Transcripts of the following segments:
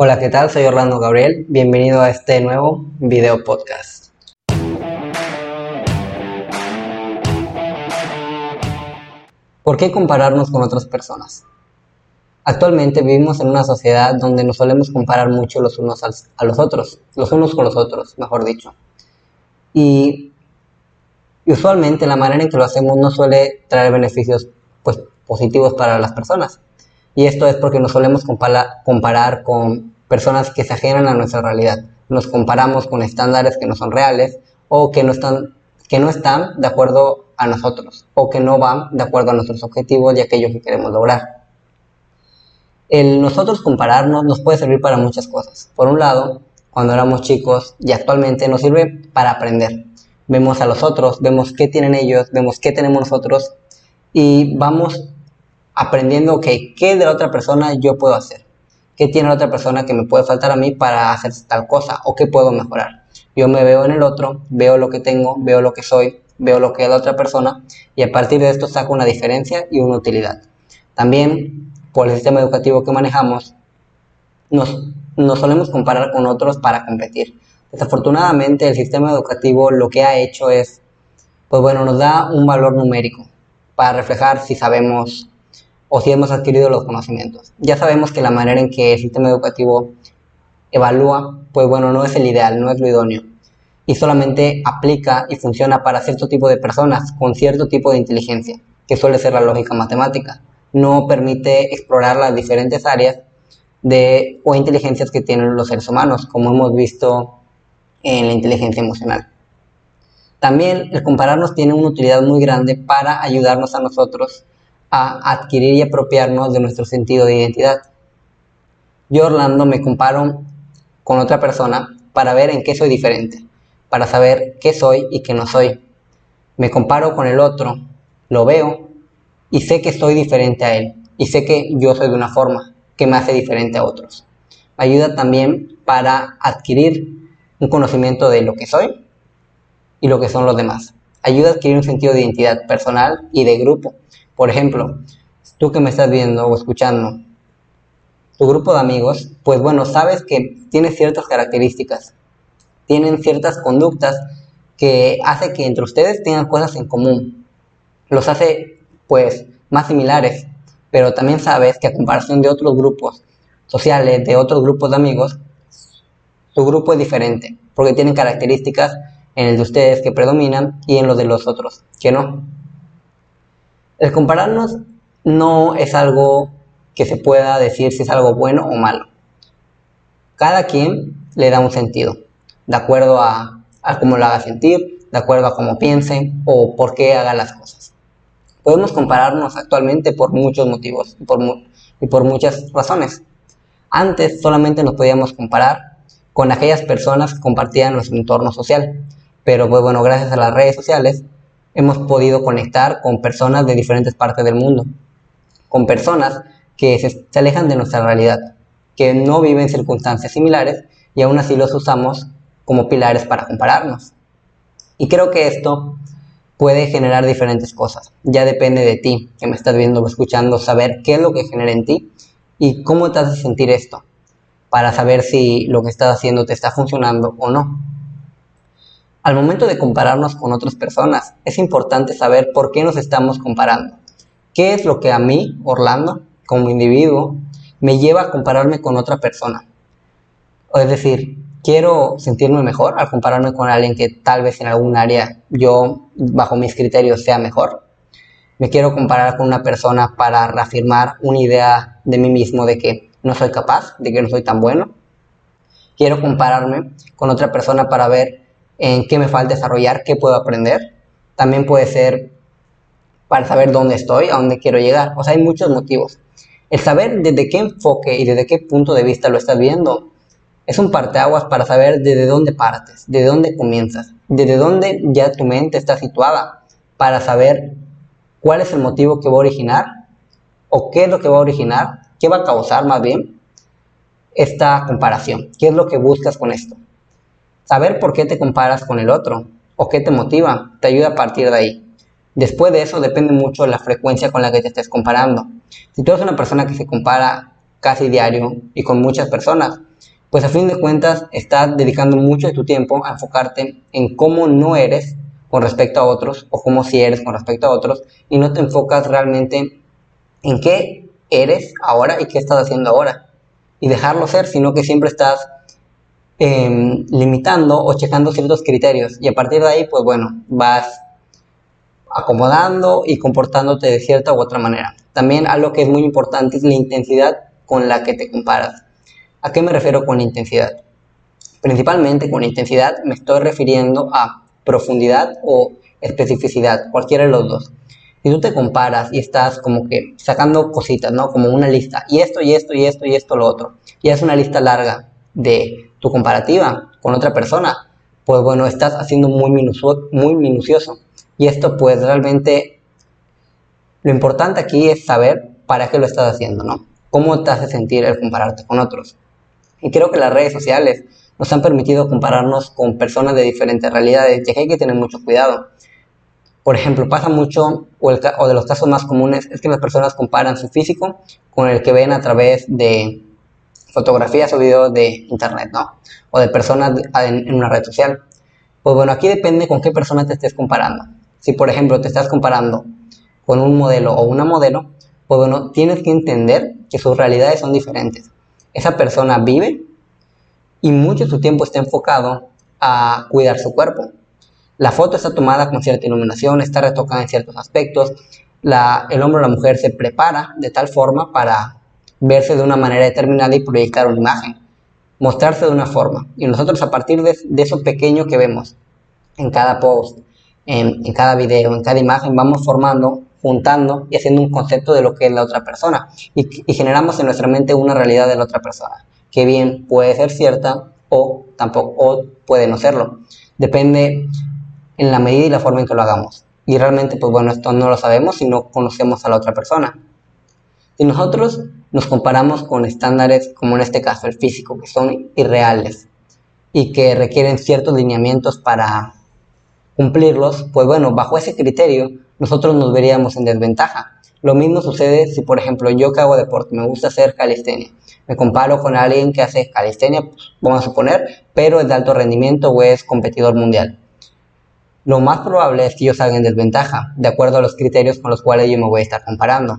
Hola, ¿qué tal? Soy Orlando Gabriel. Bienvenido a este nuevo video podcast. ¿Por qué compararnos con otras personas? Actualmente vivimos en una sociedad donde nos solemos comparar mucho los unos a los otros, los unos con los otros, mejor dicho. Y, usualmente la manera en que lo hacemos no suele traer beneficios pues, positivos para las personas. Y esto es porque nos solemos comparar con personas que se ajenan a nuestra realidad. Nos comparamos con estándares que no son reales o que no están, de acuerdo a nosotros o que no van de acuerdo a nuestros objetivos y aquello que queremos lograr. El nosotros compararnos nos puede servir para muchas cosas. Por un lado, cuando éramos chicos y actualmente nos sirve para aprender. Vemos a los otros, vemos qué tienen ellos, vemos qué tenemos nosotros y vamos aprendiendo, ok, ¿qué de la otra persona yo puedo hacer? ¿Qué tiene la otra persona que me puede faltar a mí para hacer tal cosa? ¿O qué puedo mejorar? Yo me veo en el otro, veo lo que tengo, veo lo que soy, veo lo que es la otra persona y a partir de esto saco una diferencia y una utilidad. También, por el sistema educativo que manejamos, nos, nos solemos comparar con otros para competir. Desafortunadamente, el sistema educativo lo que ha hecho es, pues bueno, nos da un valor numérico para reflejar si sabemos o si hemos adquirido los conocimientos. Ya sabemos que la manera en que el sistema educativo evalúa, pues bueno, no es el ideal, no es lo idóneo. Y solamente aplica y funciona para cierto tipo de personas con cierto tipo de inteligencia, que suele ser la lógica matemática. No permite explorar las diferentes áreas de, o inteligencias que tienen los seres humanos, como hemos visto en la inteligencia emocional. También el compararnos tiene una utilidad muy grande para ayudarnos a nosotros a adquirir y apropiarnos de nuestro sentido de identidad. Yo, Orlando, me comparo con otra persona para ver en qué soy diferente, para saber qué soy y qué no soy. Me comparo con el otro, lo veo y sé que soy diferente a él y sé que yo soy de una forma que me hace diferente a otros. ayuda también para adquirir un conocimiento de lo que soy y lo que son los demás. Ayuda a adquirir un sentido de identidad personal y de grupo por ejemplo, tú que me estás viendo o escuchando, tu grupo de amigos, pues bueno, sabes que tiene ciertas características, tienen ciertas conductas que hace que entre ustedes tengan cosas en común. Los hace, pues, más similares, pero también sabes que a comparación de otros grupos sociales, de otros grupos de amigos, tu grupo es diferente, porque tienen características en el de ustedes que predominan y en los de los otros que no. El compararnos no es algo que se pueda decir si es algo bueno o malo. Cada quien le da un sentido, de acuerdo a, cómo lo haga sentir, de acuerdo a cómo piense o por qué haga las cosas. Podemos compararnos actualmente por muchos motivos y por, y por muchas razones. Antes solamente nos podíamos comparar con aquellas personas que compartían nuestro entorno social, pero pues bueno, gracias a las redes sociales hemos podido conectar con personas de diferentes partes del mundo, con personas que se, alejan de nuestra realidad, que no viven circunstancias similares y aún así los usamos como pilares para compararnos. Y creo que esto puede generar diferentes cosas. Ya depende de ti, que me estás viendo o escuchando, saber qué es lo que genera en ti y cómo te hace sentir esto, para saber si lo que estás haciendo te está funcionando o no. Al momento de compararnos con otras personas, es importante saber por qué nos estamos comparando. ¿Qué es lo que a mí, Orlando, como individuo, me lleva a compararme con otra persona? Es decir, quiero sentirme mejor al compararme con alguien que tal vez en algún área yo, bajo mis criterios, sea mejor. Me quiero comparar con una persona para reafirmar una idea de mí mismo de que no soy capaz, de que no soy tan bueno. Quiero compararme con otra persona para ver en qué me falta desarrollar, qué puedo aprender. También puede ser para saber dónde estoy, a dónde quiero llegar. O sea, hay muchos motivos. El saber desde qué enfoque y desde qué punto de vista lo estás viendo es un parteaguas para saber desde dónde partes, desde dónde comienzas, desde dónde ya tu mente está situada, para saber cuál es el motivo que va a originar o qué es lo que va a originar, qué va a causar más bien esta comparación, qué es lo que buscas con esto. Saber por qué te comparas con el otro o qué te motiva te ayuda a partir de ahí. Después de eso depende mucho la frecuencia con la que te estés comparando. Si tú eres una persona que se compara casi diario y con muchas personas, pues a fin de cuentas estás dedicando mucho de tu tiempo a enfocarte en cómo no eres con respecto a otros o cómo si eres con respecto a otros y no te enfocas realmente en qué eres ahora y qué estás haciendo ahora y dejarlo ser, sino que siempre estás em, limitando o checando ciertos criterios y a partir de ahí pues bueno vas acomodando y comportándote de cierta u otra manera. También algo que es muy importante es la intensidad con la que te comparas. ¿A qué me refiero con intensidad? Principalmente con intensidad me estoy refiriendo a profundidad o especificidad, cualquiera de los dos. Si tú te comparas y estás como que sacando cositas, ¿no? Como una lista, y esto, y esto, y esto, y esto, lo otro, y es una lista larga de tu comparativa con otra persona, pues bueno, estás haciendo muy, muy minucioso. Y esto pues realmente lo importante aquí es saber para qué lo estás haciendo, ¿no? ¿Cómo te hace sentir el compararte con otros? Y creo que las redes sociales nos han permitido compararnos con personas de diferentes realidades, y hay que tener mucho cuidado. Por ejemplo, pasa mucho, o, o, de los casos más comunes, es que las personas comparan su físico con el que ven a través de fotografías o videos de internet, ¿no? O de personas en, una red social. Pues bueno, aquí depende con qué persona te estés comparando. Si, por ejemplo, te estás comparando con un modelo o una modelo, pues bueno, tienes que entender que sus realidades son diferentes. Esa persona vive y mucho de su tiempo está enfocado a cuidar su cuerpo. La foto está tomada con cierta iluminación, está retocada en ciertos aspectos. el hombre o la mujer se prepara de tal forma para verse de una manera determinada y proyectar una imagen, mostrarse de una forma. Y nosotros a partir de, eso pequeño que vemos en cada post, en, cada video, en cada imagen, vamos formando, juntando y haciendo un concepto de lo que es la otra persona. Y, y generamos en nuestra mente una realidad de la otra persona que bien puede ser cierta o tampoco o puede no serlo. Depende en la medida y la forma en que lo hagamos. Y realmente, pues bueno, esto no lo sabemos si no conocemos a la otra persona. Si nosotros nos comparamos con estándares, como en este caso el físico, que son irreales y que requieren ciertos lineamientos para cumplirlos, pues bueno, bajo ese criterio nosotros nos veríamos en desventaja. Lo mismo sucede si, por ejemplo, yo que hago deporte, me gusta hacer calistenia me comparo con alguien que hace calistenia, pues, vamos a suponer, pero es de alto rendimiento o es competidor mundial. Lo más probable es que yo salga en desventaja, de acuerdo a los criterios con los cuales yo me voy a estar comparando.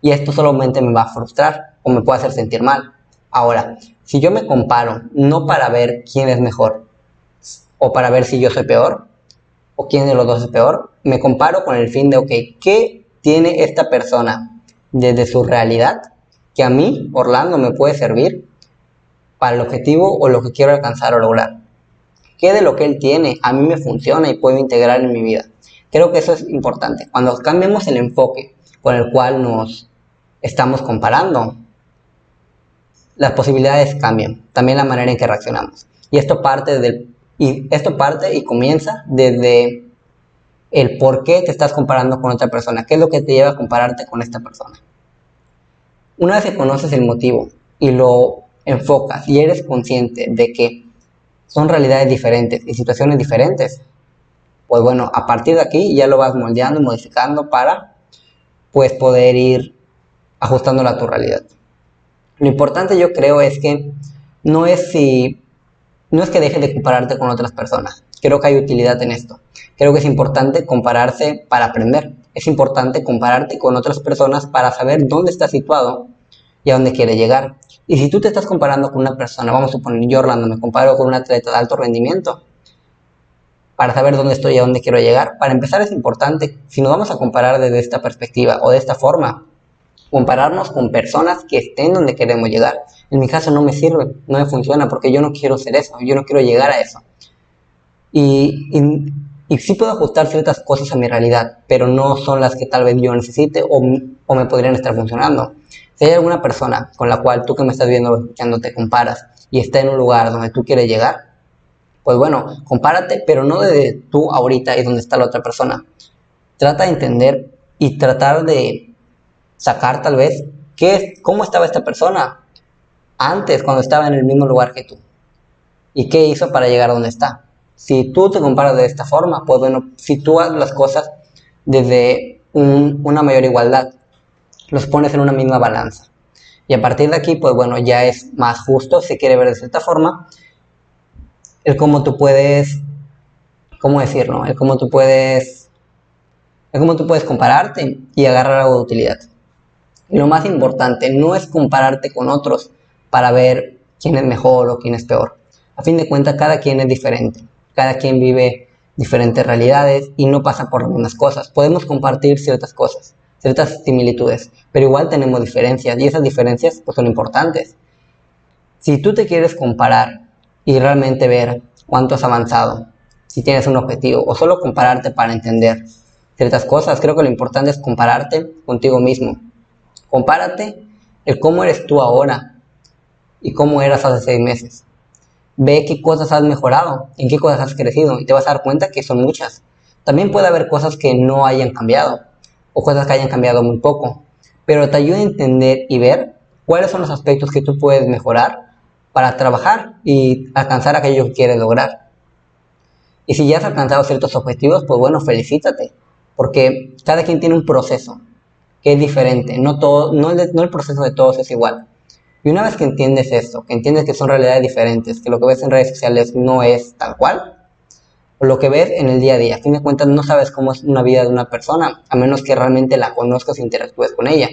Y esto solamente me va a frustrar o me puede hacer sentir mal. Ahora, si yo me comparo no para ver quién es mejor o para ver si yo soy peor o quién de los dos es peor, me comparo con el fin de, ok, ¿qué tiene esta persona desde su realidad que a mí, Orlando, me puede servir para el objetivo o lo que quiero alcanzar o lograr. ¿Qué de lo que él tiene a mí me funciona y puedo integrar en mi vida? Creo que eso es importante. Cuando cambiemos el enfoque con el cual nos estamos comparando, las posibilidades cambian, también la manera en que reaccionamos. Y esto parte, del, y esto parte y comienza desde el por qué te estás comparando con otra persona, qué es lo que te lleva a compararte con esta persona. Una vez que conoces el motivo y lo enfocas y eres consciente de que son realidades diferentes y situaciones diferentes, pues bueno, a partir de aquí ya lo vas moldeando, modificando para pues poder ir ajustándolo a tu realidad. Lo importante yo creo es que no es si no es que dejes de compararte con otras personas. Creo que hay utilidad en esto. Creo que es importante compararse para aprender es importante compararte con otras personas para saber dónde estás situado y a dónde quieres llegar. Y si tú te estás comparando con una persona, vamos a suponer yo Orlando me comparo con un atleta de alto rendimiento, para saber dónde estoy y a dónde quiero llegar. Para empezar es importante, si nos vamos a comparar desde esta perspectiva o de esta forma, compararnos con personas que estén donde queremos llegar. En mi caso no me sirve, no me funciona porque yo no quiero ser eso, yo no quiero llegar a eso. Y, y sí puedo ajustar ciertas cosas a mi realidad, pero no son las que tal vez yo necesite o, me podrían estar funcionando. Si hay alguna persona con la cual tú que me estás viendo o escuchando te comparas y está en un lugar donde tú quieres llegar, pues bueno, compárate, pero no desde tú ahorita y donde está la otra persona. Trata de entender y tratar de sacar tal vez qué, cómo estaba esta persona antes cuando estaba en el mismo lugar que tú y qué hizo para llegar a donde está. Si tú te comparas de esta forma, pues bueno, sitúas las cosas desde una mayor igualdad, los pones en una misma balanza. Y a partir de aquí, pues bueno, ya es más justo, si quiere ver de cierta forma, el cómo tú puedes, ¿cómo decirlo? El cómo tú puedes, el cómo tú puedes compararte y agarrar algo de utilidad. Y lo más importante, no es compararte con otros para ver quién es mejor o quién es peor. A fin de cuentas, cada quien es diferente. Cada quien vive diferentes realidades y no pasa por las mismas cosas. Podemos compartir ciertas cosas, ciertas similitudes, pero igual tenemos diferencias y esas diferencias pues, son importantes. Si tú te quieres comparar y realmente ver cuánto has avanzado, si tienes un objetivo o solo compararte para entender ciertas cosas, creo que lo importante es compararte contigo mismo. Compárate el cómo eres tú ahora y cómo eras hace seis meses. Ve qué cosas has mejorado, en qué cosas has crecido y te vas a dar cuenta que son muchas. También puede haber cosas que no hayan cambiado o cosas que hayan cambiado muy poco, pero te ayuda a entender y ver cuáles son los aspectos que tú puedes mejorar para trabajar y alcanzar aquello que quieres lograr. Y si ya has alcanzado ciertos objetivos, pues bueno, felicítate, porque cada quien tiene un proceso que es diferente, no, todo, no, el, proceso de todos es igual. Y una vez que entiendes esto, que entiendes que son realidades diferentes, que lo que ves en redes sociales no es tal cual, o lo que ves en el día a día, a fin de cuentas no sabes cómo es una vida de una persona, a menos que realmente la conozcas e interactúes con ella.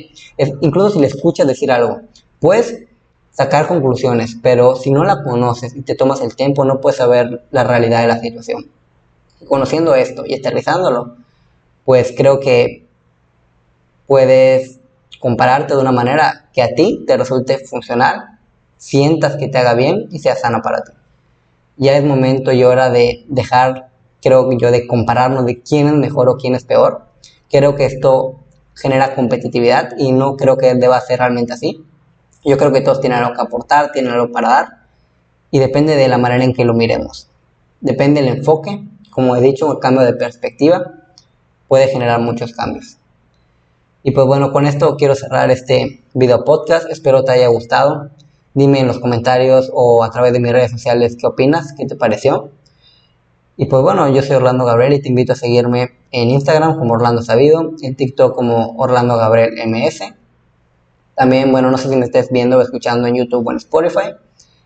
Incluso si le escuchas decir algo, puedes sacar conclusiones, pero si no la conoces y te tomas el tiempo, no puedes saber la realidad de la situación. conociendo esto y aterrizándolo, pues creo que puedes compararte de una manera que a ti te resulte funcional, sientas que te haga bien y sea sana para ti. Ya es momento y hora de dejar, creo yo, de compararnos de quién es mejor o quién es peor. Creo que esto genera competitividad y no creo que deba ser realmente así. Yo creo que todos tienen algo que aportar, tienen algo para dar y depende de la manera en que lo miremos. Depende del enfoque, como he dicho, el cambio de perspectiva puede generar muchos cambios. Y pues bueno, con esto quiero cerrar este video podcast. Espero te haya gustado. Dime en los comentarios o a través de mis redes sociales qué opinas, qué te pareció. Y pues bueno, yo soy Orlando Gabriel y te invito a seguirme en Instagram como Orlando Sabido, en TikTok como Orlando Gabriel MS. También, bueno, no sé si me estés viendo o escuchando en YouTube o en Spotify.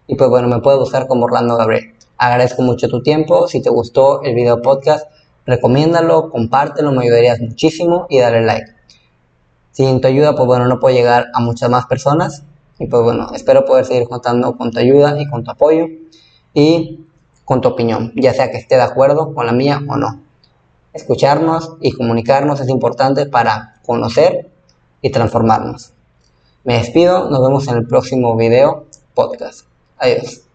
Y pues bueno, me puedes buscar como Orlando Gabriel. Agradezco mucho tu tiempo. Si te gustó el video podcast, recomiéndalo, compártelo, me ayudarías muchísimo y dale like. Sin tu ayuda, pues bueno, no puedo llegar a muchas más personas. Y pues bueno, espero poder seguir contando con tu ayuda y con tu apoyo y con tu opinión, ya sea que esté de acuerdo con la mía o no. Escucharnos y comunicarnos es importante para conocer y transformarnos. Me despido, nos vemos en el próximo video podcast. Adiós.